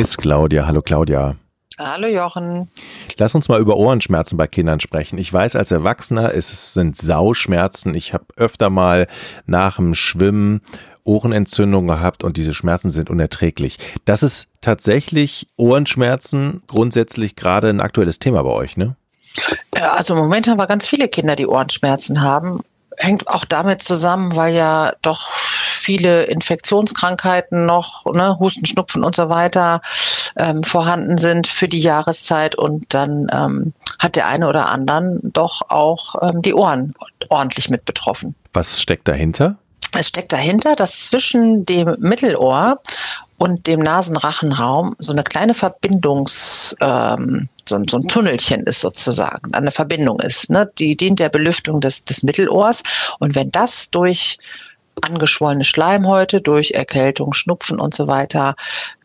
ist Claudia. Hallo Claudia. Hallo Jochen. Lass uns mal über Ohrenschmerzen bei Kindern sprechen. Ich weiß als Erwachsener, es sind Sauschmerzen. Ich habe öfter mal nach dem Schwimmen Ohrenentzündung gehabt und diese Schmerzen sind unerträglich. Das ist tatsächlich Ohrenschmerzen grundsätzlich gerade ein aktuelles Thema bei euch, ne? Also im Moment haben wir ganz viele Kinder, die Ohrenschmerzen haben. Hängt auch damit zusammen, weil ja doch viele Infektionskrankheiten noch, ne, Husten, Schnupfen und so weiter ähm, vorhanden sind für die Jahreszeit und dann ähm, hat der eine oder anderen doch auch ähm, die Ohren ordentlich mit betroffen. Was steckt dahinter? Es steckt dahinter, dass zwischen dem Mittelohr und dem Nasenrachenraum so eine kleine Verbindungs, ähm, so, so, ein Tunnelchen ist sozusagen, eine Verbindung ist. Ne? Die dient der Belüftung des, des Mittelohrs. Und wenn das durch angeschwollene Schleimhäute durch Erkältung, Schnupfen und so weiter,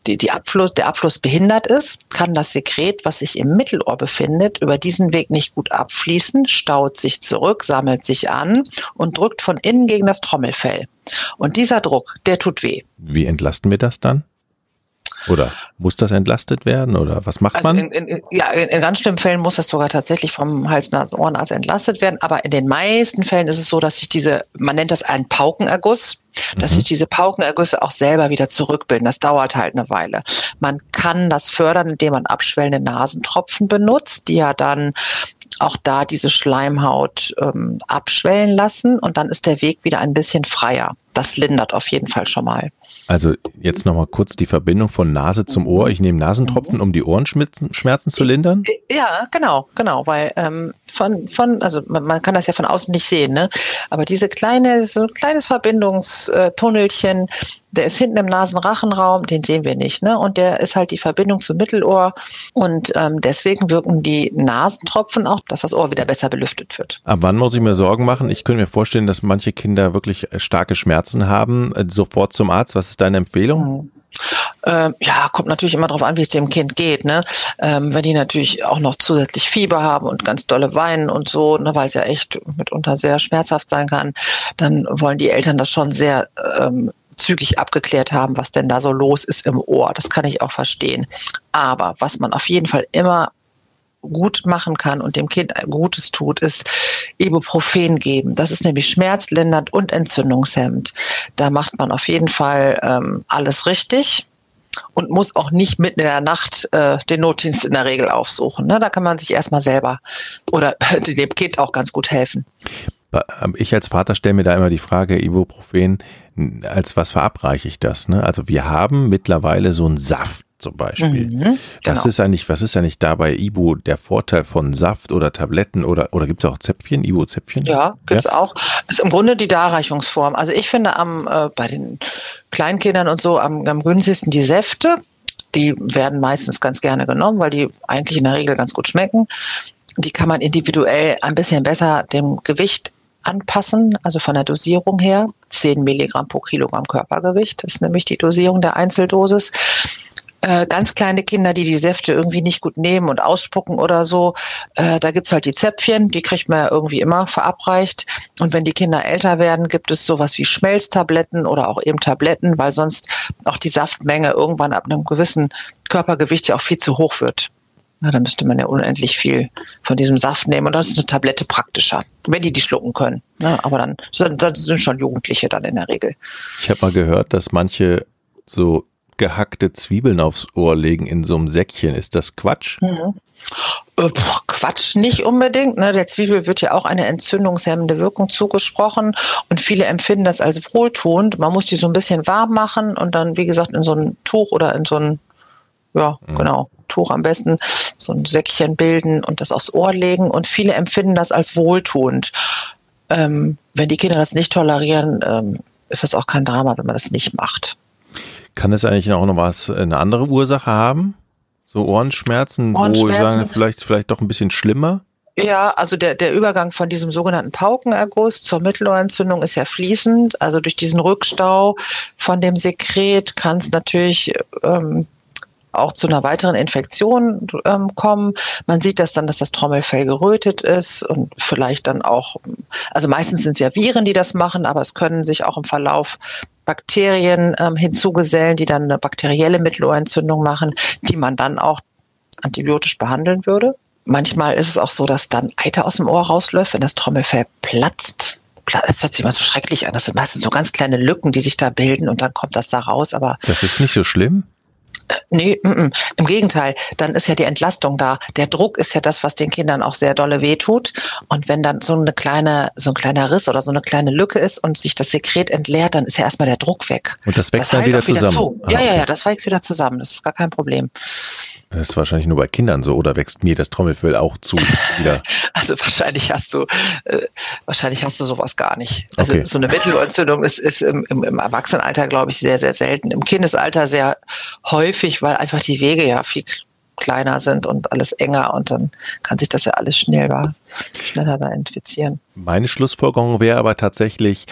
die, die Abfluss, der Abfluss behindert ist, kann das Sekret, was sich im Mittelohr befindet, über diesen Weg nicht gut abfließen, staut sich zurück, sammelt sich an und drückt von innen gegen das Trommelfell. Und dieser Druck, der tut weh. Wie entlasten wir das dann? Oder muss das entlastet werden oder was macht also man? In, in, ja, in, in, ganz schlimmen Fällen muss das sogar tatsächlich vom Hals, Nasen, Ohrenarzt entlastet werden. Aber in den meisten Fällen ist es so, dass sich diese, man nennt das einen Paukenerguss, dass sich mhm. diese Paukenergüsse auch selber wieder zurückbilden. Das dauert halt eine Weile. Man kann das fördern, indem man abschwellende Nasentropfen benutzt, die ja dann auch da diese Schleimhaut ähm, abschwellen lassen und dann ist der Weg wieder ein bisschen freier. Das lindert auf jeden Fall schon mal. Also jetzt nochmal kurz die Verbindung von Nase zum Ohr. Ich nehme Nasentropfen, um die Ohrenschmerzen zu lindern? Ja, genau, genau, weil ähm, von, von, also man, man, kann das ja von außen nicht sehen, ne? Aber diese kleine, so ein kleines Verbindungstunnelchen, der ist hinten im Nasenrachenraum, den sehen wir nicht, ne? Und der ist halt die Verbindung zum Mittelohr. Und ähm, deswegen wirken die Nasentropfen auch, dass das Ohr wieder besser belüftet wird. Ab wann muss ich mir Sorgen machen? Ich könnte mir vorstellen, dass manche Kinder wirklich starke Schmerzen haben. Äh, sofort zum Arzt. Was ist deine Empfehlung? Mhm. Ähm, ja, kommt natürlich immer darauf an, wie es dem Kind geht. Ne? Ähm, wenn die natürlich auch noch zusätzlich Fieber haben und ganz dolle weinen und so, ne, weil es ja echt mitunter sehr schmerzhaft sein kann, dann wollen die Eltern das schon sehr ähm, zügig abgeklärt haben, was denn da so los ist im Ohr. Das kann ich auch verstehen. Aber was man auf jeden Fall immer gut machen kann und dem Kind Gutes tut, ist Ibuprofen geben. Das ist nämlich schmerzlindernd und entzündungshemmend. Da macht man auf jeden Fall ähm, alles richtig und muss auch nicht mitten in der Nacht äh, den Notdienst in der Regel aufsuchen. Ne? Da kann man sich erstmal selber oder dem Kind auch ganz gut helfen. Ähm, ich als Vater stelle mir da immer die Frage, Ibuprofen, als was verabreiche ich das? Ne? Also wir haben mittlerweile so einen Saft zum Beispiel. Mhm, genau. Was ist eigentlich, was ist eigentlich da bei Ibu der Vorteil von Saft oder Tabletten oder, oder gibt es auch Zäpfchen, Ibu-Zäpfchen? Ja, gibt es ja? auch. Das ist im Grunde die Darreichungsform. Also ich finde am, äh, bei den Kleinkindern und so am, am günstigsten die Säfte. Die werden meistens ganz gerne genommen, weil die eigentlich in der Regel ganz gut schmecken. Die kann man individuell ein bisschen besser dem Gewicht anpassen, also von der Dosierung her. 10 Milligramm pro Kilogramm Körpergewicht, ist nämlich die Dosierung der Einzeldosis. Äh, ganz kleine Kinder, die die Säfte irgendwie nicht gut nehmen und ausspucken oder so, äh, da gibt's halt die Zäpfchen, die kriegt man ja irgendwie immer verabreicht. Und wenn die Kinder älter werden, gibt es sowas wie Schmelztabletten oder auch eben Tabletten, weil sonst auch die Saftmenge irgendwann ab einem gewissen Körpergewicht ja auch viel zu hoch wird. Na, da müsste man ja unendlich viel von diesem Saft nehmen. Und das ist eine Tablette praktischer, wenn die die schlucken können. Na, aber dann, dann sind schon Jugendliche dann in der Regel. Ich habe mal gehört, dass manche so gehackte Zwiebeln aufs Ohr legen in so einem Säckchen. Ist das Quatsch? Mhm. Äh, Quatsch nicht unbedingt. Ne? Der Zwiebel wird ja auch eine entzündungshemmende Wirkung zugesprochen und viele empfinden das als wohltuend. Man muss die so ein bisschen warm machen und dann, wie gesagt, in so ein Tuch oder in so ein, ja, mhm. genau, Tuch am besten, so ein Säckchen bilden und das aufs Ohr legen. Und viele empfinden das als wohltuend. Ähm, wenn die Kinder das nicht tolerieren, ähm, ist das auch kein Drama, wenn man das nicht macht. Kann es eigentlich auch noch was, eine andere Ursache haben? So Ohrenschmerzen, Ohrenschmerzen. wo sagen vielleicht, vielleicht doch ein bisschen schlimmer? Ja, also der, der Übergang von diesem sogenannten Paukenerguss zur Mittelohrentzündung ist ja fließend. Also durch diesen Rückstau von dem Sekret kann es natürlich ähm, auch zu einer weiteren Infektion ähm, kommen. Man sieht das dann, dass das Trommelfell gerötet ist und vielleicht dann auch, also meistens sind es ja Viren, die das machen, aber es können sich auch im Verlauf Bakterien ähm, hinzugesellen, die dann eine bakterielle Mittelohrentzündung machen, die man dann auch antibiotisch behandeln würde. Manchmal ist es auch so, dass dann Eiter aus dem Ohr rausläuft, wenn das Trommelfell platzt. Das hört sich immer so schrecklich an. Das sind meistens so ganz kleine Lücken, die sich da bilden und dann kommt das da raus. Aber das ist nicht so schlimm. Nee, m -m. im Gegenteil, dann ist ja die Entlastung da. Der Druck ist ja das, was den Kindern auch sehr dolle wehtut. Und wenn dann so eine kleine, so ein kleiner Riss oder so eine kleine Lücke ist und sich das Sekret entleert, dann ist ja erstmal der Druck weg. Und das wächst das dann wieder zusammen. Wieder ja, ja, ja, das wächst wieder zusammen. Das ist gar kein Problem. Das ist wahrscheinlich nur bei Kindern so, oder wächst mir das Trommelfell auch zu wieder? Also wahrscheinlich hast du, äh, wahrscheinlich hast du sowas gar nicht. Also okay. so eine Mittelohrentzündung ist, ist im, im, im Erwachsenenalter, glaube ich, sehr, sehr selten. Im Kindesalter sehr häufig, weil einfach die Wege ja viel kleiner sind und alles enger und dann kann sich das ja alles schneller, schneller da infizieren. Meine Schlussfolgerung wäre aber tatsächlich,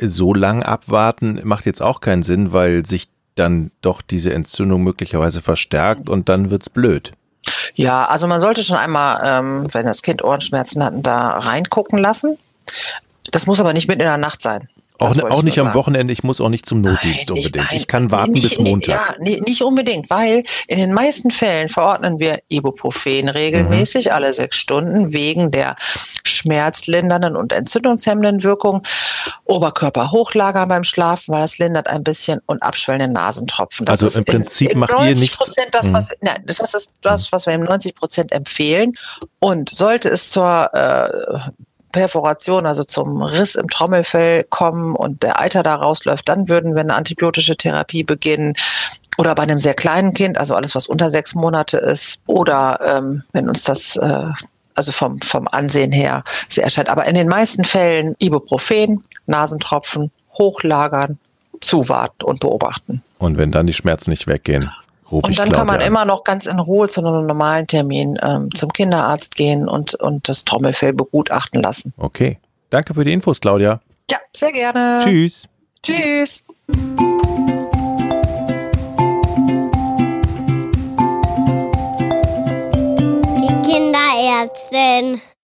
so lang abwarten macht jetzt auch keinen Sinn, weil sich dann doch diese Entzündung möglicherweise verstärkt und dann wird's blöd. Ja, also man sollte schon einmal, ähm, wenn das Kind Ohrenschmerzen hat, da reingucken lassen. Das muss aber nicht mitten in der Nacht sein. Auch, auch nicht am Wochenende, ich muss auch nicht zum Notdienst nein, unbedingt. Nein, ich kann warten nicht, bis Montag. Ja, nee, nicht unbedingt, weil in den meisten Fällen verordnen wir Ibuprofen regelmäßig, mhm. alle sechs Stunden, wegen der schmerzlindernden und entzündungshemmenden Wirkung. Oberkörper hochlagern beim Schlafen, weil das lindert ein bisschen und abschwellende Nasentropfen. Das also im Prinzip in, in macht ihr nichts. Das, mhm. was, nein, das ist das, was wir im 90 Prozent empfehlen. Und sollte es zur äh, Perforation, also zum Riss im Trommelfell kommen und der Eiter da rausläuft, dann würden wir eine antibiotische Therapie beginnen. Oder bei einem sehr kleinen Kind, also alles, was unter sechs Monate ist. Oder ähm, wenn uns das äh, also vom, vom Ansehen her sehr erscheint. Aber in den meisten Fällen Ibuprofen, Nasentropfen, hochlagern, zuwarten und beobachten. Und wenn dann die Schmerzen nicht weggehen? Und dann kann man an. immer noch ganz in Ruhe zu einem normalen Termin ähm, zum Kinderarzt gehen und, und das Trommelfell begutachten lassen. Okay. Danke für die Infos, Claudia. Ja, sehr gerne. Tschüss. Tschüss. Die Kinderärztin.